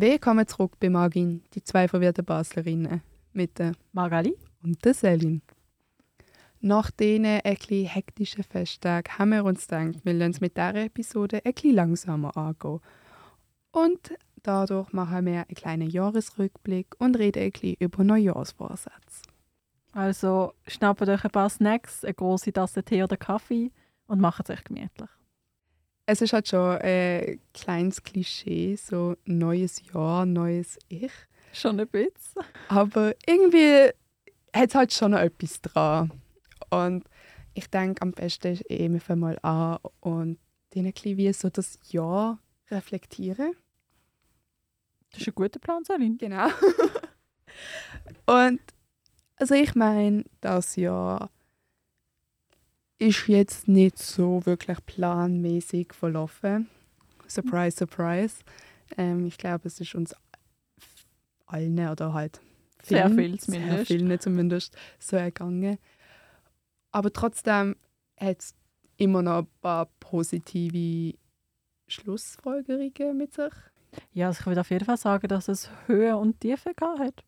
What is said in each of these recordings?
Willkommen zurück bei Magin, die zwei verwirrten Baslerinnen mit der Magali und der Selin. Nach diesen etwas hektischen Festtagen haben wir uns gedacht, wir lassen es mit dieser Episode etwas langsamer angehen. Und dadurch machen wir einen kleinen Jahresrückblick und reden etwas über Neujahrsvorsätze. Also schnappt euch ein paar Snacks, eine große Tasse Tee oder Kaffee und macht es euch gemütlich. Es ist halt schon ein kleines Klischee, so neues Jahr, neues Ich. Schon ein bisschen. Aber irgendwie hat es halt schon noch etwas dran. Und ich denke, am besten ist eh, wir fangen mal an und dann ein bisschen wie so das Jahr reflektieren. Das ist ein guter Plan, Selin. Genau. und also ich meine, das Jahr ist jetzt nicht so wirklich planmäßig verlaufen. Surprise, surprise. Ähm, ich glaube, es ist uns allen oder halt Sehr vielen, viel zumindest. Sehr vielen zumindest so ergangen. Aber trotzdem hat es immer noch ein paar positive Schlussfolgerungen mit sich. Ja, also ich würde auf jeden Fall sagen, dass es Höhe und Tiefe gehabt hat.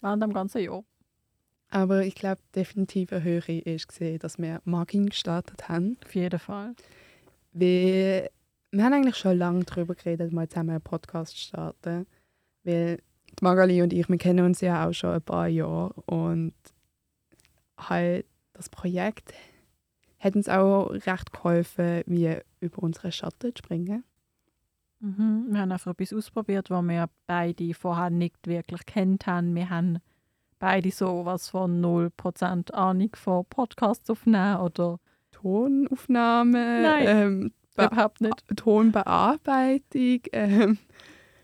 Während dem ganzen Jahr. Aber ich glaube, definitiv eine höhere ist gesehen, dass wir Magin gestartet haben. Auf jeden Fall. Wir, wir haben eigentlich schon lange darüber geredet, mal zusammen einen Podcast zu starten. Weil die Magali und ich, wir kennen uns ja auch schon ein paar Jahre. Und halt das Projekt hat uns auch recht geholfen, wie über unsere Schatten zu springen. Mhm. Wir haben einfach etwas ausprobiert, was wir beide vorher nicht wirklich kennt haben. Wir haben beide so was von 0% Ahnung von Podcasts aufnehmen oder Tonaufnahme, Nein. ähm, Be- überhaupt nicht. Tonbearbeitung, ähm,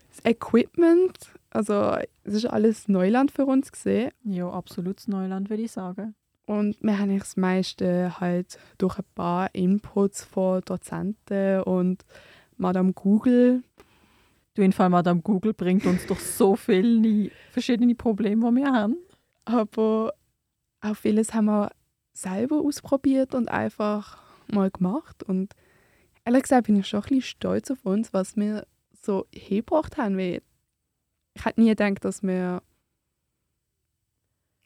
das Equipment. Also es ist alles Neuland für uns gesehen. Ja, absolutes Neuland, würde ich sagen. Und wir haben das meiste halt durch ein paar Inputs von Dozenten und Madame Google. Du in Fall Madame Google bringt uns doch so viele verschiedene Probleme, die wir haben. Aber auch vieles haben wir selber ausprobiert und einfach mal gemacht. Und ehrlich gesagt bin ich schon ein bisschen stolz auf uns, was wir so hingebracht haben. Weil ich hätte nie gedacht, dass wir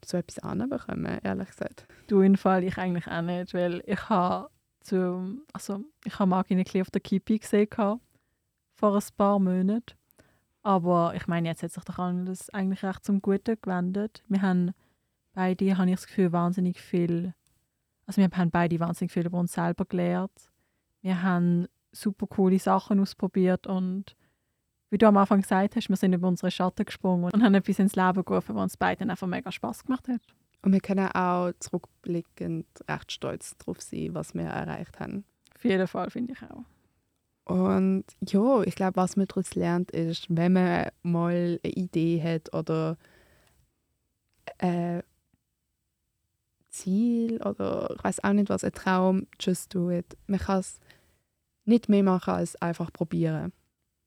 so etwas anbekommen, ehrlich gesagt. Du in Fall ich eigentlich auch nicht, weil ich habe zum, also ich habe Margin auf der Kipi gesehen vor ein paar Monaten. Aber ich meine, jetzt hat sich doch alles eigentlich recht zum Guten gewendet. Wir haben beide, habe ich das Gefühl, wahnsinnig viel, also wir haben beide wahnsinnig viel über uns selber gelernt. Wir haben super coole Sachen ausprobiert und wie du am Anfang gesagt hast, wir sind über unsere Schatten gesprungen und haben etwas ins Leben gerufen, was uns beiden einfach mega Spaß gemacht hat. Und wir können auch zurückblickend recht stolz darauf sein, was wir erreicht haben. Auf jeden Fall, finde ich auch. Und ja, ich glaube, was man daraus lernt, ist, wenn man mal eine Idee hat oder ein Ziel oder ich weiß auch nicht was, ein Traum, just do it. Man kann es nicht mehr machen als einfach probieren.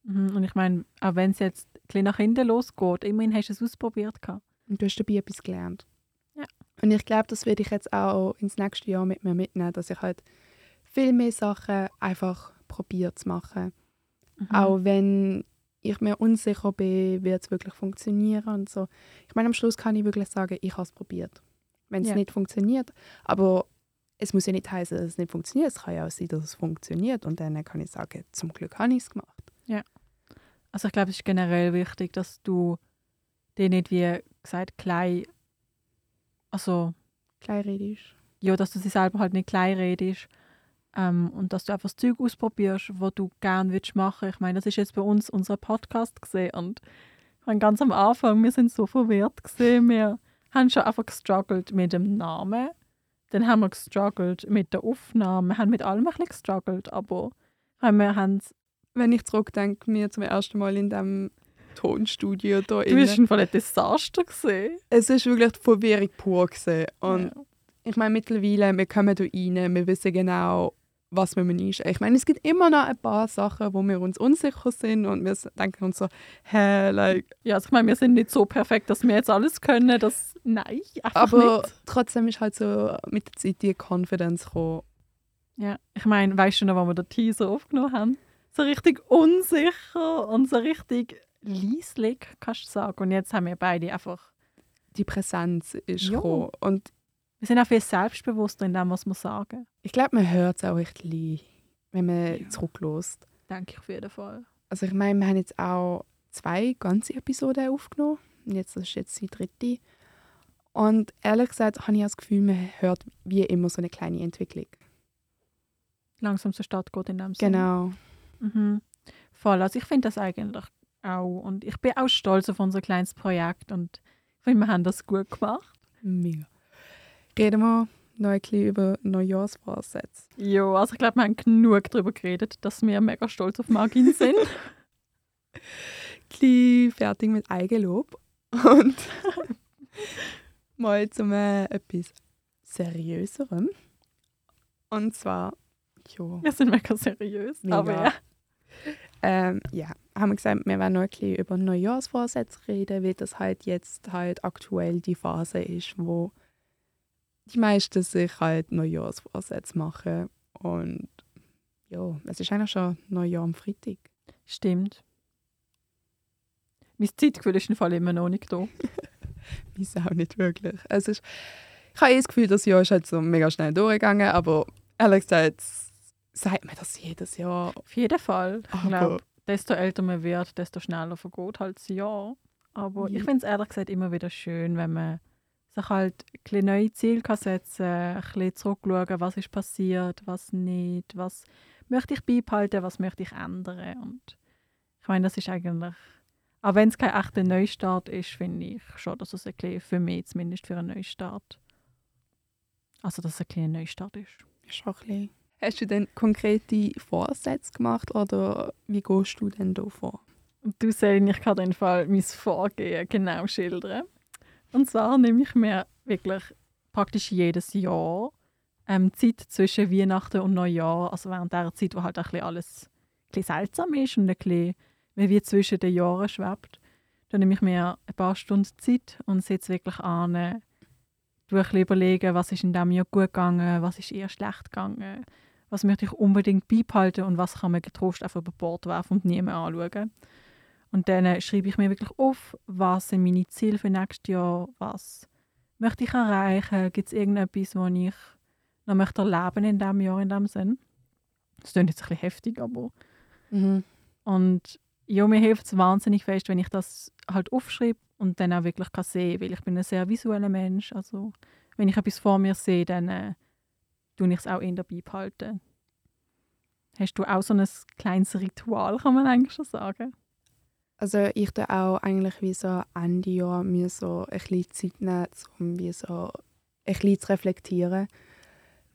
Mhm. Und ich meine, auch wenn es jetzt ein bisschen nach hinten losgeht, immerhin hast du es ausprobiert. gehabt. Und du hast dabei etwas gelernt. Ja. Und ich glaube, das werde ich jetzt auch ins nächste Jahr mit mir mitnehmen, dass ich halt viel mehr Sachen einfach probiere zu machen. Mhm. Auch wenn ich mir unsicher bin, wird es wirklich funktionieren und so. Ich meine, am Schluss kann ich wirklich sagen, ich habe es probiert. Wenn es Ja. nicht funktioniert, aber es muss ja nicht heißen, dass es nicht funktioniert. Es kann ja auch sein, dass es funktioniert und dann kann ich sagen, zum Glück habe ich es gemacht. Also ich glaube, es ist generell wichtig, dass du dir nicht, wie gesagt, klein, also Kleinredisch. ja, dass du sie selber halt nicht klein redest ähm, und dass du einfach das Zeug ausprobierst, was du gerne willst machen. Ich meine, das ist jetzt bei uns unser Podcast gesehen und meine, ganz am Anfang, wir sind so verwirrt gesehen, wir haben schon einfach gestruggelt mit dem Namen, dann haben wir gestruggelt mit der Aufnahme, wir haben mit allem ein bisschen gestruggelt, aber wir haben Wenn ich zurückdenke, mir zum ersten Mal in dem Tonstudio da Du bist ein voll ein Desaster gesehen. es ist wirklich Verwirrung pur gewesen. Und ja. ich meine, mittlerweile, wir kommen da rein, wir wissen genau, was wir nicht. Ich meine, es gibt immer noch ein paar Sachen, wo wir uns unsicher sind und wir denken uns so, hä, like. Ja, also ich meine, wir sind nicht so perfekt, dass wir jetzt alles können. Das, nein, einfach Aber nicht. trotzdem ist halt so mit der Zeit die Confidence gekommen. Ja, ich meine, weißt du noch, wo wir den Teaser aufgenommen haben? So richtig unsicher und so richtig leislich, kannst du sagen. Und jetzt haben wir beide einfach, Die Präsenz ist Ja. gekommen. Und wir sind auch viel selbstbewusster in dem, was wir sagen. ich glaube, man hört es auch echt lie, wenn man Ja. zurücklässt. Denke ich auf jeden Fall. Also ich meine, wir haben jetzt auch zwei ganze Episoden aufgenommen. Und jetzt das ist jetzt die dritte. Und ehrlich gesagt habe ich das Gefühl, man hört wie immer so eine kleine Entwicklung. Langsam zur Stadt geht in dem Sinne. Genau. Mhm. Voll. Also ich finde das eigentlich auch. Und ich bin auch stolz auf unser kleines Projekt und ich finde, wir haben das gut gemacht. Mega. Reden wir noch ein bisschen über Neujahrsvorsätze. Ja, also ich glaube, wir haben genug darüber geredet, dass wir mega stolz auf Margin sind. Bisschen fertig mit Eigenlob. Und mal äh, etwas Seriöserem. Und zwar, ja, wir sind mega seriös. Mega. Aber ja. ähm, ja, haben wir gesagt, wir werden noch ein bisschen über Neujahrsvorsätze reden, weil das halt jetzt halt aktuell die Phase ist, wo die meisten sich halt Neujahrsvorsätze machen. Und ja, es ist eigentlich schon Neujahr am Freitag. Stimmt. Mein Zeitgefühl ist im Fall immer noch nicht da. Ist auch nicht wirklich. Es ist, ich habe eh das Gefühl, das Jahr ist halt so mega schnell durchgegangen, aber ehrlich gesagt sagt man das jedes Jahr. Auf jeden Fall. Ich glaube, desto älter man wird, desto schneller vergeht halt das Jahr. Aber Ja. ich finde es ehrlich gesagt immer wieder schön, wenn man sich halt ein neue Ziele setzen kann, ein bisschen zurückschauen, was ist passiert, was nicht, was möchte ich beibehalten, was möchte ich ändern. Und ich meine, das ist eigentlich, auch wenn es kein echter Neustart ist, finde ich schon, dass es ein bisschen, für mich zumindest für einen Neustart, also dass es ein bisschen Neustart ist. Ist auch ein bisschen. Hast du denn konkrete Vorsätze gemacht oder wie gehst du denn da vor? Du Selin, ich kann den Fall mein Vorgehen genau schildern. Und zwar nehme ich mir wirklich praktisch jedes Jahr ähm, Zeit zwischen Weihnachten und Neujahr, also während der Zeit, wo halt ein bisschen alles ein bisschen seltsam ist und ein bisschen wie, zwischen den Jahren schwebt. Da nehme ich mir ein paar Stunden Zeit und sitze wirklich an, ein bisschen überlegen, was ist in diesem Jahr gut gegangen, was ist eher schlecht gegangen, was möchte ich unbedingt beibehalten und was kann man getrost einfach über Bord werfen und nie mehr anschauen. Und dann schreibe ich mir wirklich auf, was sind meine Ziele für nächstes Jahr, was möchte ich erreichen, gibt es irgendetwas, was ich noch möchte erleben in diesem Jahr, in diesem Sinn. Das klingt jetzt ein bisschen heftig, aber... Mhm. Und ja, mir hilft es wahnsinnig fest, wenn ich das halt aufschreibe und dann auch wirklich kann sehen, weil ich bin ein sehr visueller Mensch. Also wenn ich etwas vor mir sehe, dann äh, tue ich es auch in dabei behalten. Hast du auch so ein kleines Ritual, kann man eigentlich schon sagen? Also ich tue auch eigentlich wie so Ende Jahr mir so ein bisschen Zeit nehmen, um wie so ein bisschen zu reflektieren.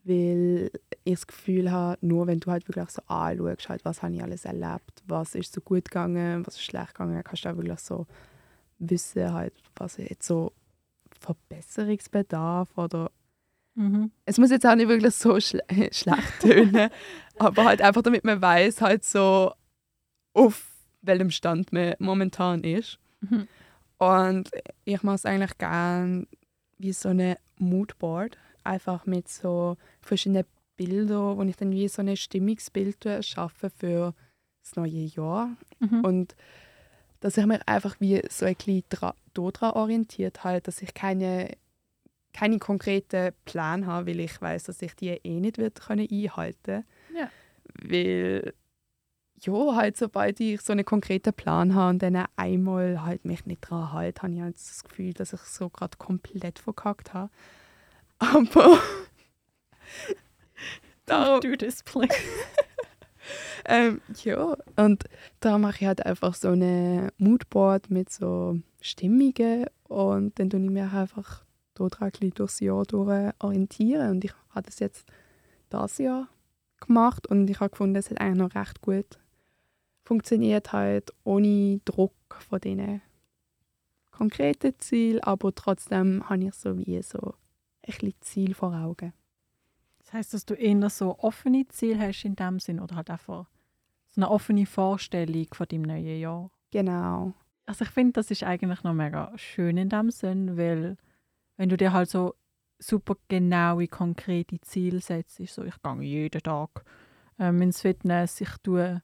Weil ich das Gefühl habe, nur wenn du halt wirklich so anschaust, halt, was habe ich alles erlebt, was ist so gut gegangen, was ist schlecht gegangen, kannst du auch wirklich so wissen, halt, was jetzt so Verbesserungsbedarf oder Mhm. es muss jetzt auch nicht wirklich so schle schlecht tönen, aber halt einfach damit man weiß halt so auf welchem Stand man momentan ist. Mhm. Und ich mache es eigentlich gern wie so eine Moodboard, einfach mit so verschiedenen Bildern, wo ich dann wie so ein Stimmungsbild schaffe für das neue Jahr Mhm. und dass ich mich einfach wie so ein bisschen daran orientiert halt, dass ich keine, keine konkreten Plan habe, weil ich weiß, dass ich die eh nicht wird können einhalten Ja. Weil, ja, halt sobald ich so einen konkreten Plan habe und dann einmal halt mich nicht dran halte, habe ich halt das Gefühl, dass ich so gerade komplett verkackt habe. Aber darum, Do this, please. ähm, ja, und da mache ich halt einfach so eine Moodboard mit so Stimmungen und dann tue ich mich einfach dort durchs Jahr durch orientieren und ich habe das jetzt das Jahr gemacht und ich habe gefunden, es hat eigentlich noch recht gut funktioniert halt ohne Druck von diesen konkreten Zielen, aber trotzdem habe ich so wie so ein bisschen Ziel vor Augen. Das heißt, dass du eher so offene Ziele hast in dem Sinn oder halt einfach so eine offene Vorstellung von deinem neuen Jahr. Genau. Also ich finde, das ist eigentlich noch mega schön in dem Sinn, weil wenn du dir halt so super genaue, konkrete Ziele setzt, so ich gehe jeden Tag ähm, ins Fitness, ich tue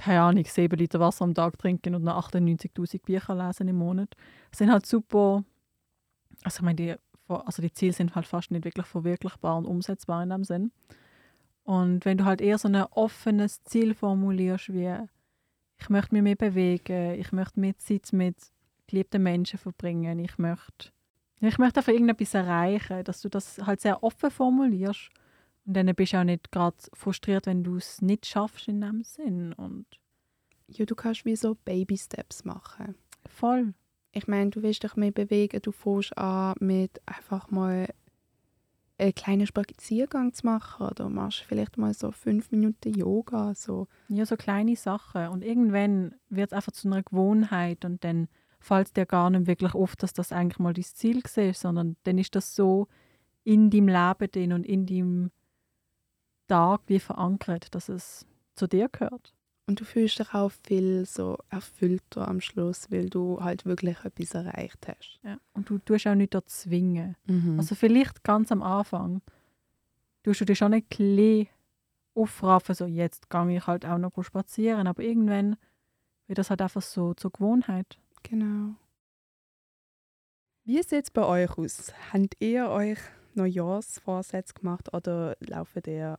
keine Ahnung, sieben Liter Wasser am Tag trinken und noch 98'000 Bücher lesen im Monat. Das sind halt super, also ich meine, die, also die Ziele sind halt fast nicht wirklich verwirklichbar und umsetzbar in dem Sinn. Und wenn du halt eher so ein offenes Ziel formulierst, wie ich möchte mich mehr bewegen, ich möchte mehr Zeit mit geliebten Menschen verbringen, ich möchte, ich möchte einfach irgendetwas erreichen, dass du das halt sehr offen formulierst und dann bist du auch nicht gerade frustriert, wenn du es nicht schaffst in dem Sinn. Und ja, du kannst wie so Baby-Steps machen. Voll. Ich meine, du willst dich mehr bewegen, du fängst an mit einfach mal einen kleinen Spaziergang zu machen oder machst vielleicht mal so fünf Minuten Yoga. So. Ja, so kleine Sachen. Und irgendwann wird es einfach zu einer Gewohnheit und dann fällt es dir gar nicht wirklich auf, dass das eigentlich mal dein Ziel war, sondern dann ist das so in deinem Leben drin und in deinem Tag wie verankert, dass es zu dir gehört. Und du fühlst dich auch viel so erfüllter am Schluss, weil du halt wirklich etwas erreicht hast. Ja. Und du tust auch nicht zwingen. Mhm. Also vielleicht ganz am Anfang tust du dich schon ein bisschen aufraffen, so jetzt gehe ich halt auch noch spazieren, aber irgendwann wird das halt einfach so zur Gewohnheit. Genau. Wie sieht es bei euch aus? Habt ihr euch Neujahrsvorsätze gemacht oder laufen ihr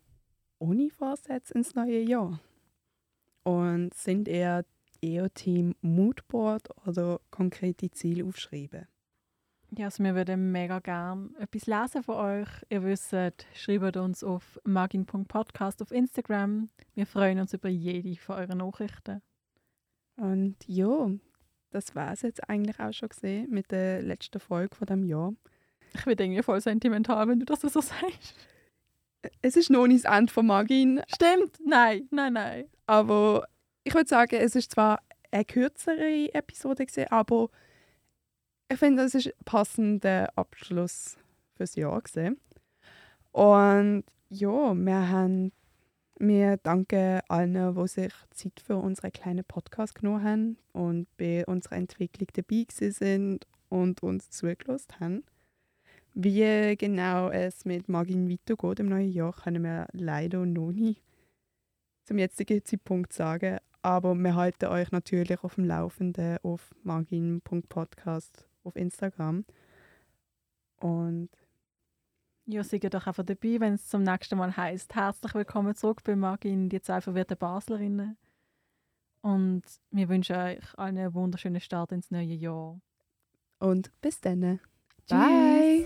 ohne Vorsätze ins neue Jahr? Und sind eher eher Team Moodboard oder konkrete Ziele aufschreiben? Ja, also wir würden mega gerne etwas lesen von euch. Ihr wisst, schreibt uns auf magin.podcast auf Instagram. Wir freuen uns über jede von euren Nachrichten. Und ja, das war es jetzt eigentlich auch schon gesehen mit der letzten Folge von dem Jahr. Ich bin irgendwie voll sentimental, wenn du das so sagst. Es ist noch nicht das Ende von Magin. Stimmt, nein, nein, nein. Aber ich würde sagen, es ist zwar eine kürzere Episode gewesen, aber ich finde, es ist ein passender Abschluss fürs Jahr gewesen. Und ja, wir haben wir danken allen, die sich Zeit für unseren kleinen Podcast genommen haben und bei unserer Entwicklung dabei sind und uns zugelassen haben. Wie genau es mit Magin weitergeht im neuen Jahr, können wir leider noch nicht zum jetzigen Zeitpunkt sagen. Aber wir halten euch natürlich auf dem Laufenden auf magin.podcast auf Instagram. Und ja, seid doch einfach dabei, wenn es zum nächsten Mal heißt Herzlich willkommen zurück bei Magin, die zwei verwirrten Baslerinnen. Und wir wünschen euch einen wunderschönen Start ins neue Jahr. Und bis dann. Bye.